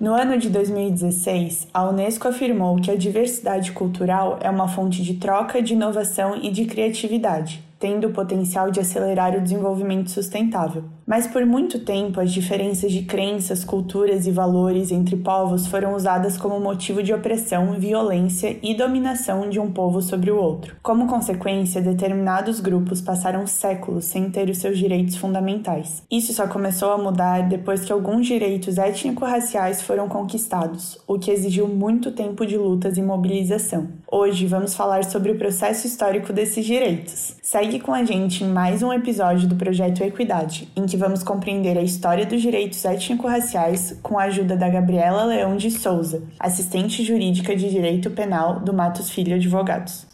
No ano de 2016, a Unesco afirmou que a diversidade cultural é uma fonte de troca, de inovação e de criatividade tendo o potencial de acelerar o desenvolvimento sustentável. Mas por muito tempo, as diferenças de crenças, culturas e valores entre povos foram usadas como motivo de opressão, violência e dominação de um povo sobre o outro. Como consequência, determinados grupos passaram séculos sem ter os seus direitos fundamentais. Isso só começou a mudar depois que alguns direitos étnico-raciais foram conquistados, o que exigiu muito tempo de lutas e mobilização. Hoje vamos falar sobre o processo histórico desses direitos. Segue com a gente em mais um episódio do Projeto Equidade, em que vamos compreender a história dos direitos étnico-raciais com a ajuda da Gabriela Leão de Souza, assistente jurídica de Direito Penal do Matos Filho Advogados.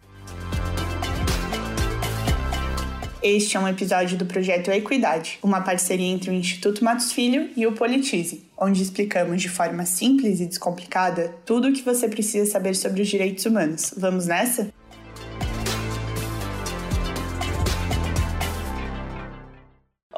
Este é um episódio do Projeto Equidade, uma parceria entre o Instituto Matos Filho e o Politize, onde explicamos de forma simples e descomplicada tudo o que você precisa saber sobre os direitos humanos. Vamos nessa?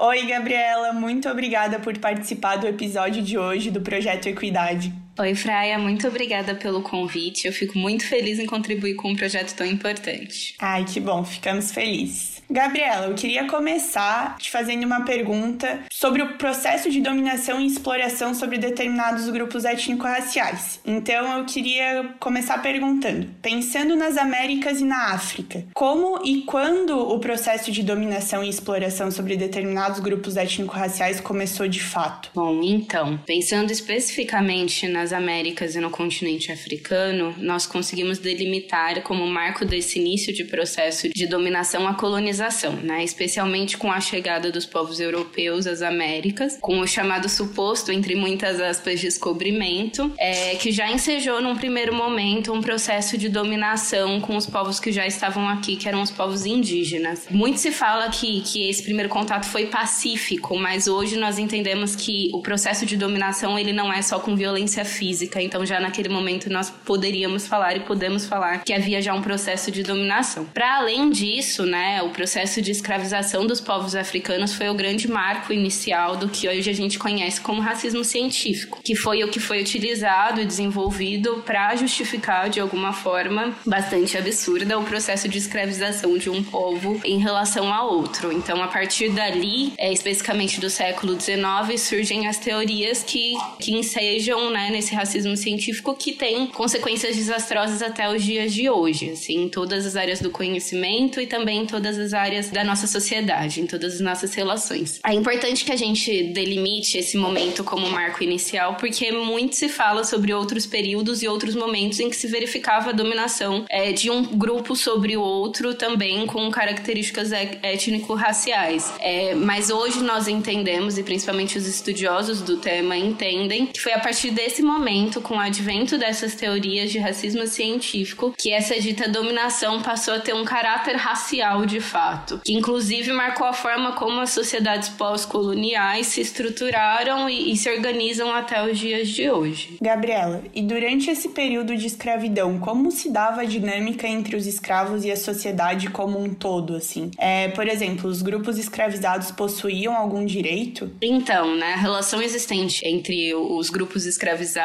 Oi, Gabriela, muito obrigada por participar do episódio de hoje do Projeto Equidade. Oi, Fraia, muito obrigada pelo convite. Eu fico muito feliz em contribuir com um projeto tão importante. Ai, que bom, ficamos felizes. Gabriela, eu queria começar te fazendo uma pergunta sobre o processo de dominação e exploração sobre determinados grupos étnico-raciais. Então, eu queria começar perguntando, pensando nas Américas e na África, como e quando o processo de dominação e exploração sobre determinados grupos étnico-raciais começou de fato? Bom, então, pensando especificamente nas Américas e no continente africano, nós conseguimos delimitar como marco desse início de processo de dominação a colonização né? especialmente com a chegada dos povos europeus às Américas, com o chamado suposto, entre muitas aspas, descobrimento, é, que já ensejou num primeiro momento um processo de dominação com os povos que já estavam aqui, que eram os povos indígenas. Muito se fala que, que esse primeiro contato foi pacífico, mas hoje nós entendemos que o processo de dominação ele não é só com violência física, então já naquele momento nós poderíamos falar e podemos falar que havia já um processo de dominação. Para além disso, né, o processo de escravização dos povos africanos foi o grande marco inicial do que hoje a gente conhece como racismo científico, que foi o que foi utilizado e desenvolvido para justificar de alguma forma bastante absurda o processo de escravização de um povo em relação a outro. Então, a partir dali, é, especificamente do século XIX, surgem as teorias que, que ensejam né, nesse racismo científico que tem consequências desastrosas até os dias de hoje, assim, em todas as áreas do conhecimento e também em todas as áreas da nossa sociedade, em todas as nossas relações. É importante que a gente delimite esse momento como marco inicial, porque muito se fala sobre outros períodos e outros momentos em que se verificava a dominação é, de um grupo sobre o outro, também com características étnico-raciais. É, mas hoje nós entendemos, e principalmente os estudiosos do tema entendem, que foi a partir desse momento, com o advento dessas teorias de racismo científico, que essa dita dominação passou a ter um caráter racial de fato, que inclusive marcou a forma como as sociedades pós-coloniais se estruturaram e, e, se organizam até os dias de hoje. Gabriela, e durante esse período de escravidão, como se dava a dinâmica entre os escravos e a sociedade como um todo, assim? É, por exemplo, os grupos escravizados possuíam algum direito? Então, né, a relação existente entre os grupos escravizados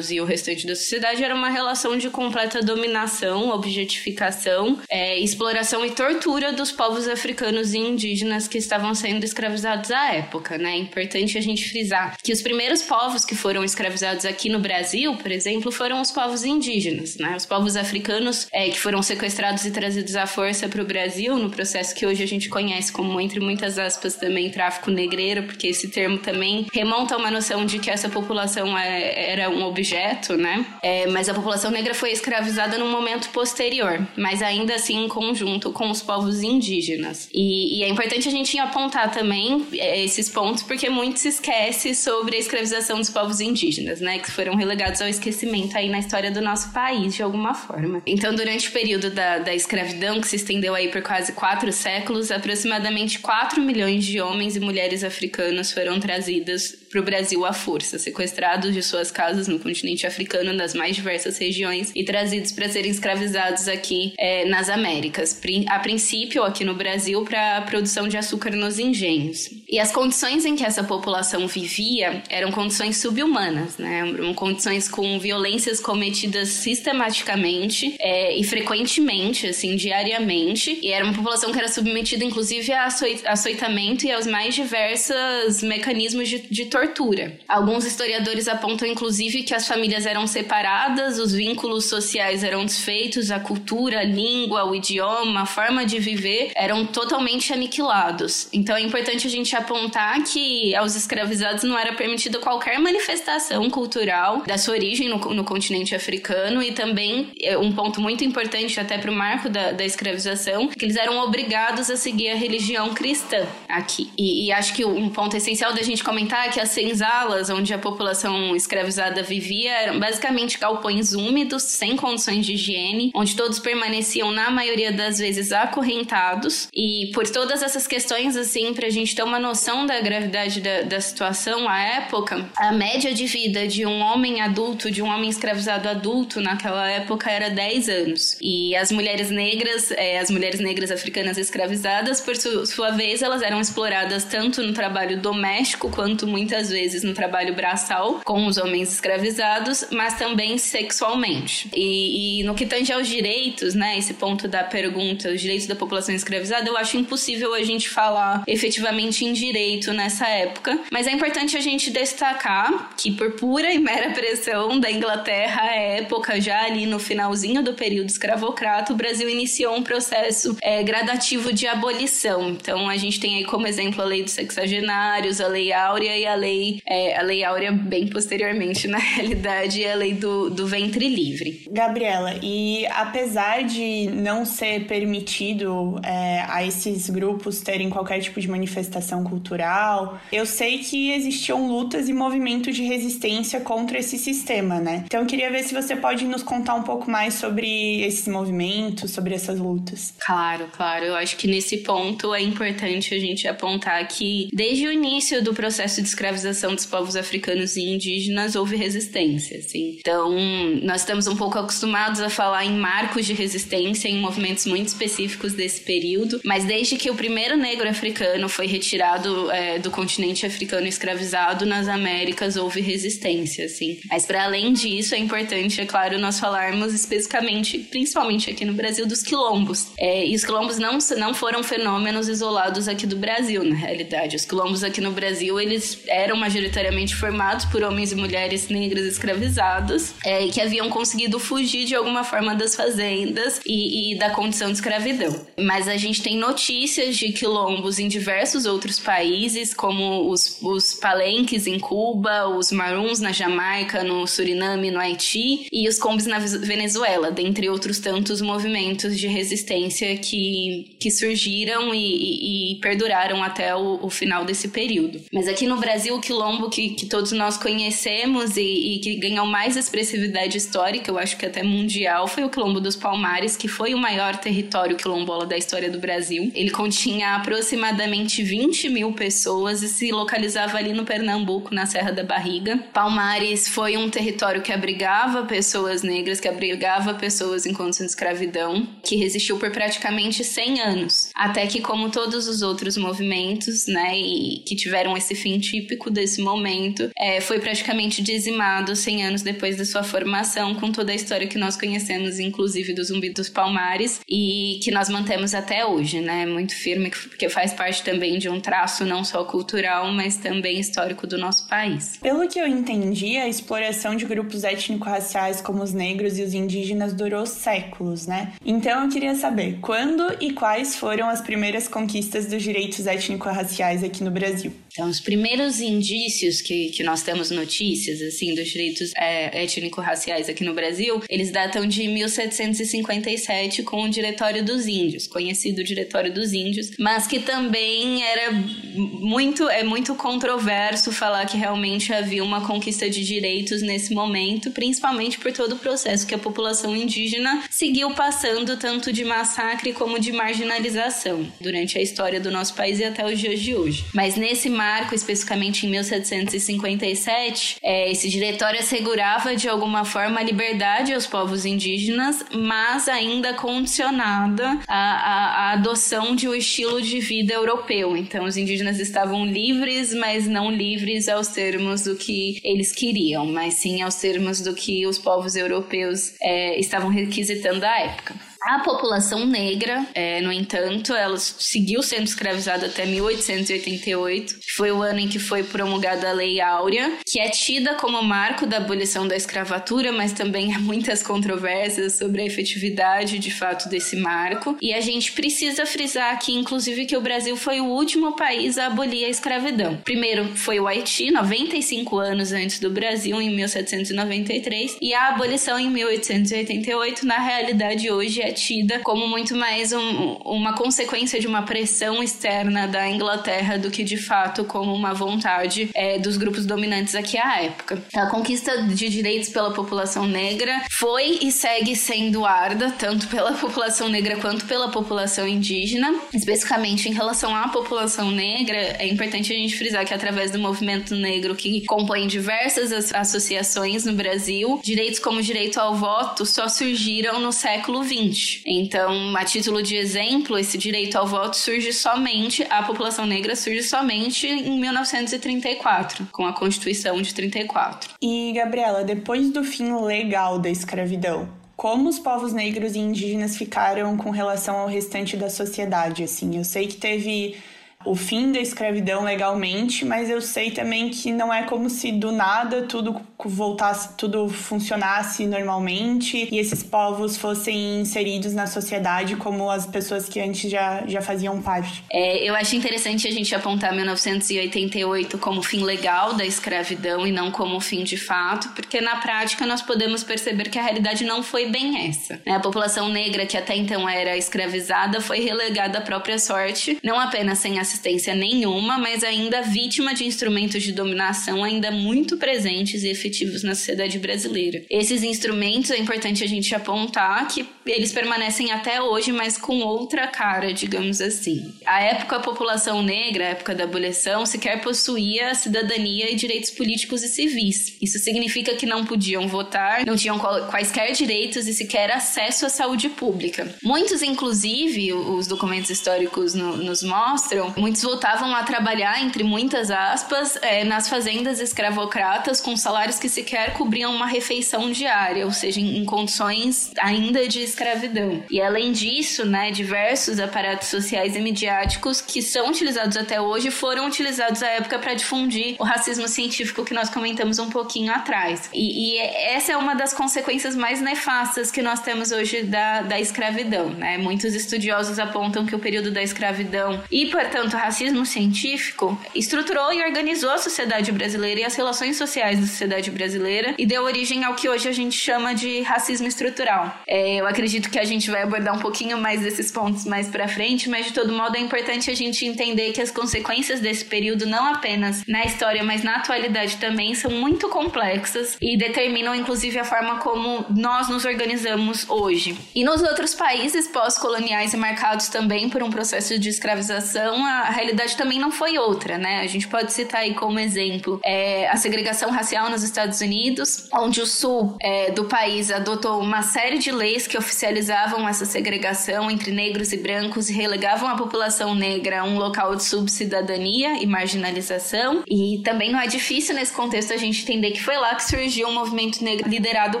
e o restante da sociedade era uma relação de completa dominação, objetificação, é, exploração e tortura dos povos africanos e indígenas que estavam sendo escravizados à época, né? É importante a gente frisar que os primeiros povos que foram escravizados aqui no Brasil, por exemplo, foram os povos indígenas, né? Os povos africanos é, que foram sequestrados e trazidos à força para o Brasil no processo que hoje a gente conhece como, entre muitas aspas, também tráfico negreiro, porque esse termo também remonta a uma noção de que essa população é, era um objeto, né? É, mas a população negra foi escravizada num momento posterior, mas ainda assim em conjunto com os povos indígenas. E, e é importante a gente apontar também é, esses pontos, porque muito se esquece sobre a escravização dos povos indígenas, né? Que foram relegados ao esquecimento aí na história do nosso país, de alguma forma. Então, durante o período da, da escravidão, que se estendeu aí por quase quatro séculos, aproximadamente 4 milhões de homens e mulheres africanos foram trazidos para o Brasil à força, sequestrados de suas casas no continente africano, nas mais diversas regiões, e trazidos para serem escravizados aqui é, nas Américas, a princípio aqui no Brasil para a produção de açúcar nos engenhos. E as condições em que essa população vivia eram condições subhumanas, né? Eram condições com violências cometidas sistematicamente é, e frequentemente, assim, diariamente, e era uma população que era submetida inclusive a açoitamento e aos mais diversos mecanismos de, de tortura. Alguns historiadores apontam, inclusive, que as famílias eram separadas, os vínculos sociais eram desfeitos, a cultura, a língua, o idioma, a forma de viver eram totalmente aniquilados. Então é importante a gente apontar que aos escravizados não era permitida qualquer manifestação cultural da sua origem no, no continente africano e também é, um ponto muito importante até para o marco da, da escravização, que eles eram obrigados a seguir a religião cristã aqui. E, e acho que um ponto essencial da gente comentar é que as senzalas, onde a população escravizada vivia, eram basicamente galpões úmidos, sem condições de higiene, onde todos permaneciam, na maioria das vezes, acorrentados. E por todas essas questões, assim, pra gente ter uma noção da gravidade da, da situação, à época, a média de vida de um homem adulto, de um homem escravizado adulto naquela época era 10 anos. E as mulheres negras, é, as mulheres negras africanas escravizadas, por su sua vez, elas eram exploradas tanto no trabalho doméstico quanto muitas vezes no trabalho braçal com os homens escravizados, mas também sexualmente. E, e no que tange aos direitos, né, esse ponto da pergunta, os direitos da população escravizada, eu acho impossível a gente falar efetivamente em direito nessa época, mas é importante a gente destacar que por pura e mera pressão da Inglaterra à época, já ali no finalzinho do período escravocrata, o Brasil iniciou um processo é, gradativo de abolição. Então a gente tem aí como exemplo a lei dos sexagenários, a lei áurea e a lei é, a lei áurea bem posteriormente, na realidade, é a lei do, do ventre livre. Gabriela, e apesar de não ser permitido é, a esses grupos terem qualquer tipo de manifestação cultural, eu sei que existiam lutas e movimentos de resistência contra esse sistema, né? Então eu queria ver se você pode nos contar um pouco mais sobre esses movimentos, sobre essas lutas. Claro, claro. Eu acho que nesse ponto é importante a gente apontar que desde o início do processo de escravização dos povos africanos e indígenas houve resistência, assim. Então, nós estamos um pouco acostumados a falar em marcos de resistência em movimentos muito específicos desse período, mas desde que o primeiro negro africano foi retirado é, do continente africano escravizado nas Américas, houve resistência, assim. Mas para além disso, é importante, é claro, nós falarmos especificamente, principalmente aqui no Brasil, dos quilombos. É, e os quilombos não, não foram fenômenos isolados aqui do Brasil, na realidade. Os quilombos aqui no Brasil, eles eram eram majoritariamente formados por homens e mulheres negras escravizados é, que haviam conseguido fugir de alguma forma das fazendas e, e da condição de escravidão. Mas a gente tem notícias de quilombos em diversos outros países, como os, os palenques em Cuba, os maruns na Jamaica, no Suriname, no Haiti e os combis na Venezuela, dentre outros tantos movimentos de resistência que, que surgiram e, e, e perduraram até o, o final desse período. Mas aqui no Brasil, o quilombo que, que todos nós conhecemos e, e, que ganhou mais expressividade histórica, eu acho que até mundial, foi o quilombo dos Palmares, que foi o maior território quilombola da história do Brasil. Ele continha aproximadamente 20 mil pessoas e se localizava ali no Pernambuco, na Serra da Barriga. Palmares foi um território que abrigava pessoas negras, que abrigava pessoas em condição de escravidão, que resistiu por praticamente 100 anos. Até que, como todos os outros movimentos, né, e que tiveram esse fim típico, desse momento é, foi praticamente dizimado 100 anos depois da sua formação, com toda a história que nós conhecemos, inclusive do Zumbi dos Palmares, e que nós mantemos até hoje, né? Muito firme, porque faz parte também de um trauma traço não só cultural, mas também histórico do nosso país. Pelo que eu entendi, a exploração de grupos étnico-raciais como os negros e os indígenas durou séculos, né? Então eu queria saber quando e quais foram as primeiras conquistas dos direitos étnico-raciais aqui no Brasil. Então, os primeiros indícios que, que nós temos notícias, assim, dos direitos é, étnico-raciais aqui no Brasil, eles datam de 1757 com o Diretório dos Índios, conhecido Diretório dos Índios, mas que também era muito, é muito controverso falar que realmente havia uma conquista de direitos nesse momento, principalmente por todo o processo que a população indígena seguiu passando, tanto de massacre como de marginalização, durante a história do nosso país e até os dias de hoje. Mas nesse marco, especificamente em 1757, é, esse diretório assegurava de alguma forma a liberdade aos povos indígenas, mas ainda condicionada à, adoção de um estilo de vida europeu. Então, os indígenas estavam livres, mas não livres aos termos do que eles queriam, mas sim aos termos do que os povos europeus é, estavam requisitando à época. A população negra, é, no entanto, ela seguiu sendo escravizada até 1888, que foi o ano em que foi promulgada a Lei Áurea, que é tida como marco da abolição da escravatura, mas também há muitas controvérsias sobre a efetividade de fato desse marco. E a gente precisa frisar aqui, inclusive, que o Brasil foi o último país a abolir a escravidão. Primeiro foi o Haiti, 95 anos antes do Brasil, em 1793, e a abolição em 1888, na realidade, hoje é tida como muito mais um, uma consequência de uma pressão externa da Inglaterra do que de fato como uma vontade é, dos grupos dominantes aqui à época. A conquista de direitos pela população negra foi e segue sendo árda, tanto pela população negra quanto pela população indígena. Especificamente em relação à população negra, é importante a gente frisar que através do movimento negro que compõe diversas associações no Brasil, direitos como o direito ao voto só surgiram no século XX. Então, a título de exemplo, esse direito ao voto surge somente, a população negra surge somente em 1934, com a Constituição de 34. E, Gabriela, depois do fim legal da escravidão, como os povos negros e indígenas ficaram com relação ao restante da sociedade, assim? Eu sei que teve o fim da escravidão legalmente, mas eu sei também que não é como se do nada tudo voltasse, tudo funcionasse normalmente e esses povos fossem inseridos na sociedade como as pessoas que antes já, já faziam parte. É, eu acho interessante a gente apontar 1988 como fim legal da escravidão e não como fim de fato, porque na prática nós podemos perceber que a realidade não foi bem essa. Né? A população negra que até então era escravizada foi relegada à própria sorte, não apenas sem assistência nenhuma, mas ainda vítima de instrumentos de dominação ainda muito presentes e efetivos na sociedade brasileira. Esses instrumentos é importante a gente apontar que eles permanecem até hoje, mas com outra cara, digamos assim. A época a população negra, a época da abolição, sequer possuía cidadania e direitos políticos e civis. Isso significa que não podiam votar, não tinham quaisquer direitos e sequer acesso à saúde pública. Muitos, inclusive, os documentos históricos no, nos mostram, muitos voltavam a trabalhar, entre muitas aspas, é, nas fazendas escravocratas com salários que sequer cobriam uma refeição diária, ou seja, em, em condições ainda de escravidão. E além disso, né, diversos aparatos sociais e midiáticos que são utilizados até hoje foram utilizados à época para difundir o racismo científico que nós comentamos um pouquinho atrás. E, e, essa é uma das consequências mais nefastas que nós temos hoje da, da escravidão. Né? Muitos estudiosos apontam que o período da escravidão e, portanto, enquanto racismo científico, estruturou e organizou a sociedade brasileira e as relações sociais da sociedade brasileira e deu origem ao que hoje a gente chama de racismo estrutural. É, eu acredito que a gente vai abordar um pouquinho mais desses pontos mais para frente, mas de todo modo é importante a gente entender que as consequências desse período, não apenas na história, mas na atualidade também, são muito complexas e determinam inclusive a forma como nós nos organizamos hoje. E nos outros países pós-coloniais e marcados também por um processo de escravização, a realidade também não foi outra, né? A gente pode citar aí como exemplo é, a segregação racial nos Estados Unidos, onde o sul é, do país adotou uma série de leis que oficializavam essa segregação entre negros e brancos e relegavam a população negra a um local de subcidadania e marginalização. E também não é difícil nesse contexto a gente entender que foi lá que surgiu um movimento negro liderado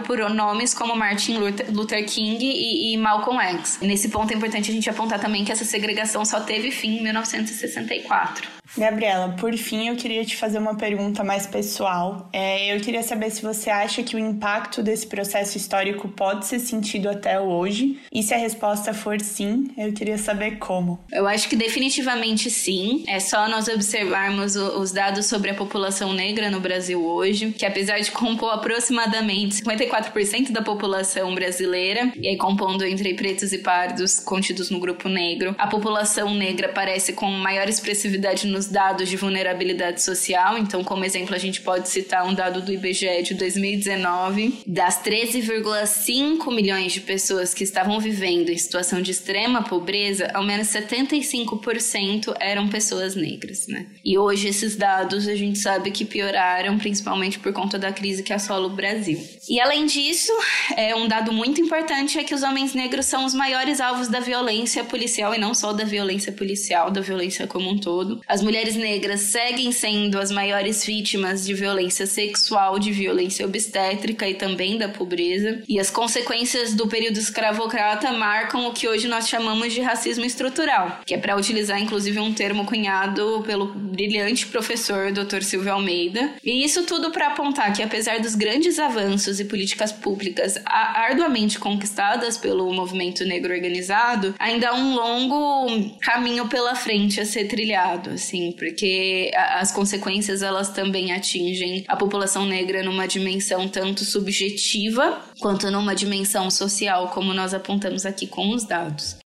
por nomes como Martin Luther King e, e Malcolm X. nesse ponto é importante a gente apontar também que essa segregação só teve fim em 1964. Gabriela, por fim, eu queria te fazer uma pergunta mais pessoal. É, eu queria saber se você acha que o impacto desse processo histórico pode ser sentido até hoje. E se a resposta for sim, eu queria saber como. Eu acho que definitivamente sim. É só nós observarmos os dados sobre a população negra no Brasil hoje, que apesar de compor aproximadamente 54% da população brasileira, e aí compondo entre pretos e pardos contidos no grupo negro, a população negra parece com maior expressividade no nos dados de vulnerabilidade social. Então, como exemplo, a gente pode citar um dado do IBGE de 2019, das 13,5 milhões de pessoas que estavam vivendo em situação de extrema pobreza, ao menos 75% eram pessoas negras, né? E hoje esses dados a gente sabe que pioraram, principalmente por conta da crise que assola o Brasil. E além disso, é um dado muito importante é que os homens negros são os maiores alvos da violência policial e não só da violência policial, da violência como um todo. As mulheres negras seguem sendo as maiores vítimas de violência sexual, de violência obstétrica e também da pobreza. E as consequências do período escravocrata marcam o que hoje nós chamamos de racismo estrutural, que é para utilizar inclusive um termo cunhado pelo brilhante professor Dr. Silvio Almeida. E isso tudo para apontar que apesar dos grandes avanços e políticas públicas arduamente conquistadas pelo movimento negro organizado, ainda há um longo caminho pela frente a ser trilhado, assim assim, porque as consequências elas também atingem a população negra numa dimensão tanto subjetiva quanto numa dimensão social, como nós apontamos aqui com os dados.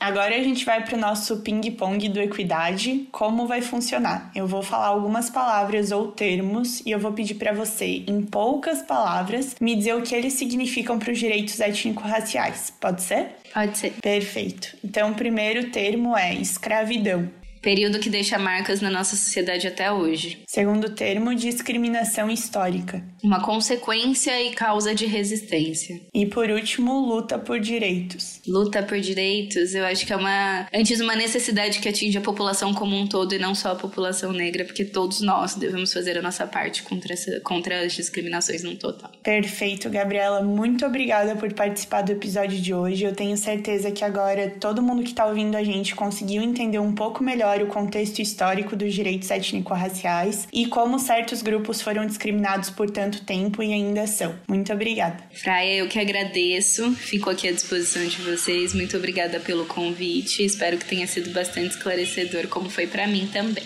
Agora a gente vai para o nosso ping-pong do Equidade. Como vai funcionar? Eu vou falar algumas palavras ou termos e eu vou pedir para você, em poucas palavras, me dizer o que eles significam para os direitos étnico-raciais. Pode ser? Pode ser. Perfeito. Então, o primeiro termo é escravidão período que deixa marcas na nossa sociedade até hoje. Segundo termo, discriminação histórica. Uma consequência e causa de resistência. E por último, luta por direitos. Luta por direitos, eu acho que é uma antes uma necessidade que atinge a população como um todo e não só a população negra, porque todos nós devemos fazer a nossa parte contra, essa, contra as discriminações num total. Perfeito, Gabriela. Muito obrigada por participar do episódio de hoje. Eu tenho certeza que agora todo mundo que está ouvindo a gente conseguiu entender um pouco melhor o contexto histórico dos direitos étnico-raciais e como certos grupos foram discriminados por tanto tempo e ainda são. Muito obrigada. Fraia, eu que agradeço. Fico aqui à disposição de vocês. Muito obrigada pelo convite. Espero que tenha sido bastante esclarecedor, como foi para mim também.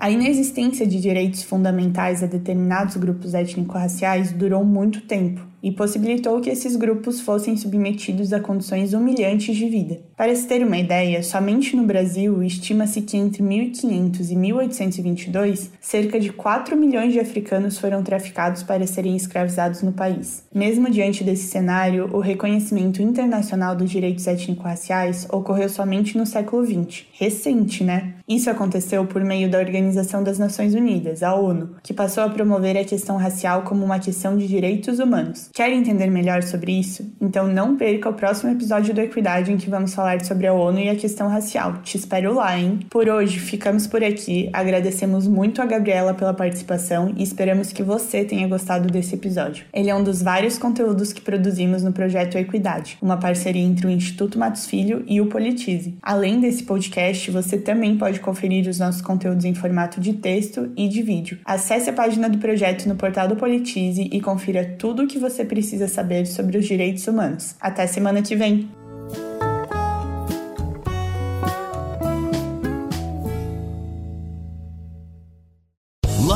A inexistência de direitos fundamentais a determinados grupos étnico-raciais durou muito tempo e possibilitou que esses grupos fossem submetidos a condições humilhantes de vida. Para se ter uma ideia, somente no Brasil estima-se que entre 1500 e 1822, cerca de 4 milhões de africanos foram traficados para serem escravizados no país. Mesmo diante desse cenário, o reconhecimento internacional dos direitos étnico-raciais ocorreu somente no século XX. Recente, né? Isso aconteceu por meio da Organização das Nações Unidas, a ONU, que passou a promover a questão racial como uma questão de direitos Quer entender melhor sobre isso? Então não perca o próximo episódio do Equidade em que vamos falar sobre a ONU e a questão racial. Te espero lá, hein? Por hoje ficamos por aqui. Agradecemos muito a Gabriela pela participação e esperamos que você tenha gostado desse episódio. Ele é um dos vários conteúdos que produzimos no projeto Equidade, uma parceria entre o Instituto Matos Filho e o Politize. Além desse podcast, você também pode conferir os nossos conteúdos em formato de texto e de vídeo. Acesse a página do projeto no portal do Politize e confira tudo o que você você precisa saber sobre os direitos humanos. Até semana que vem!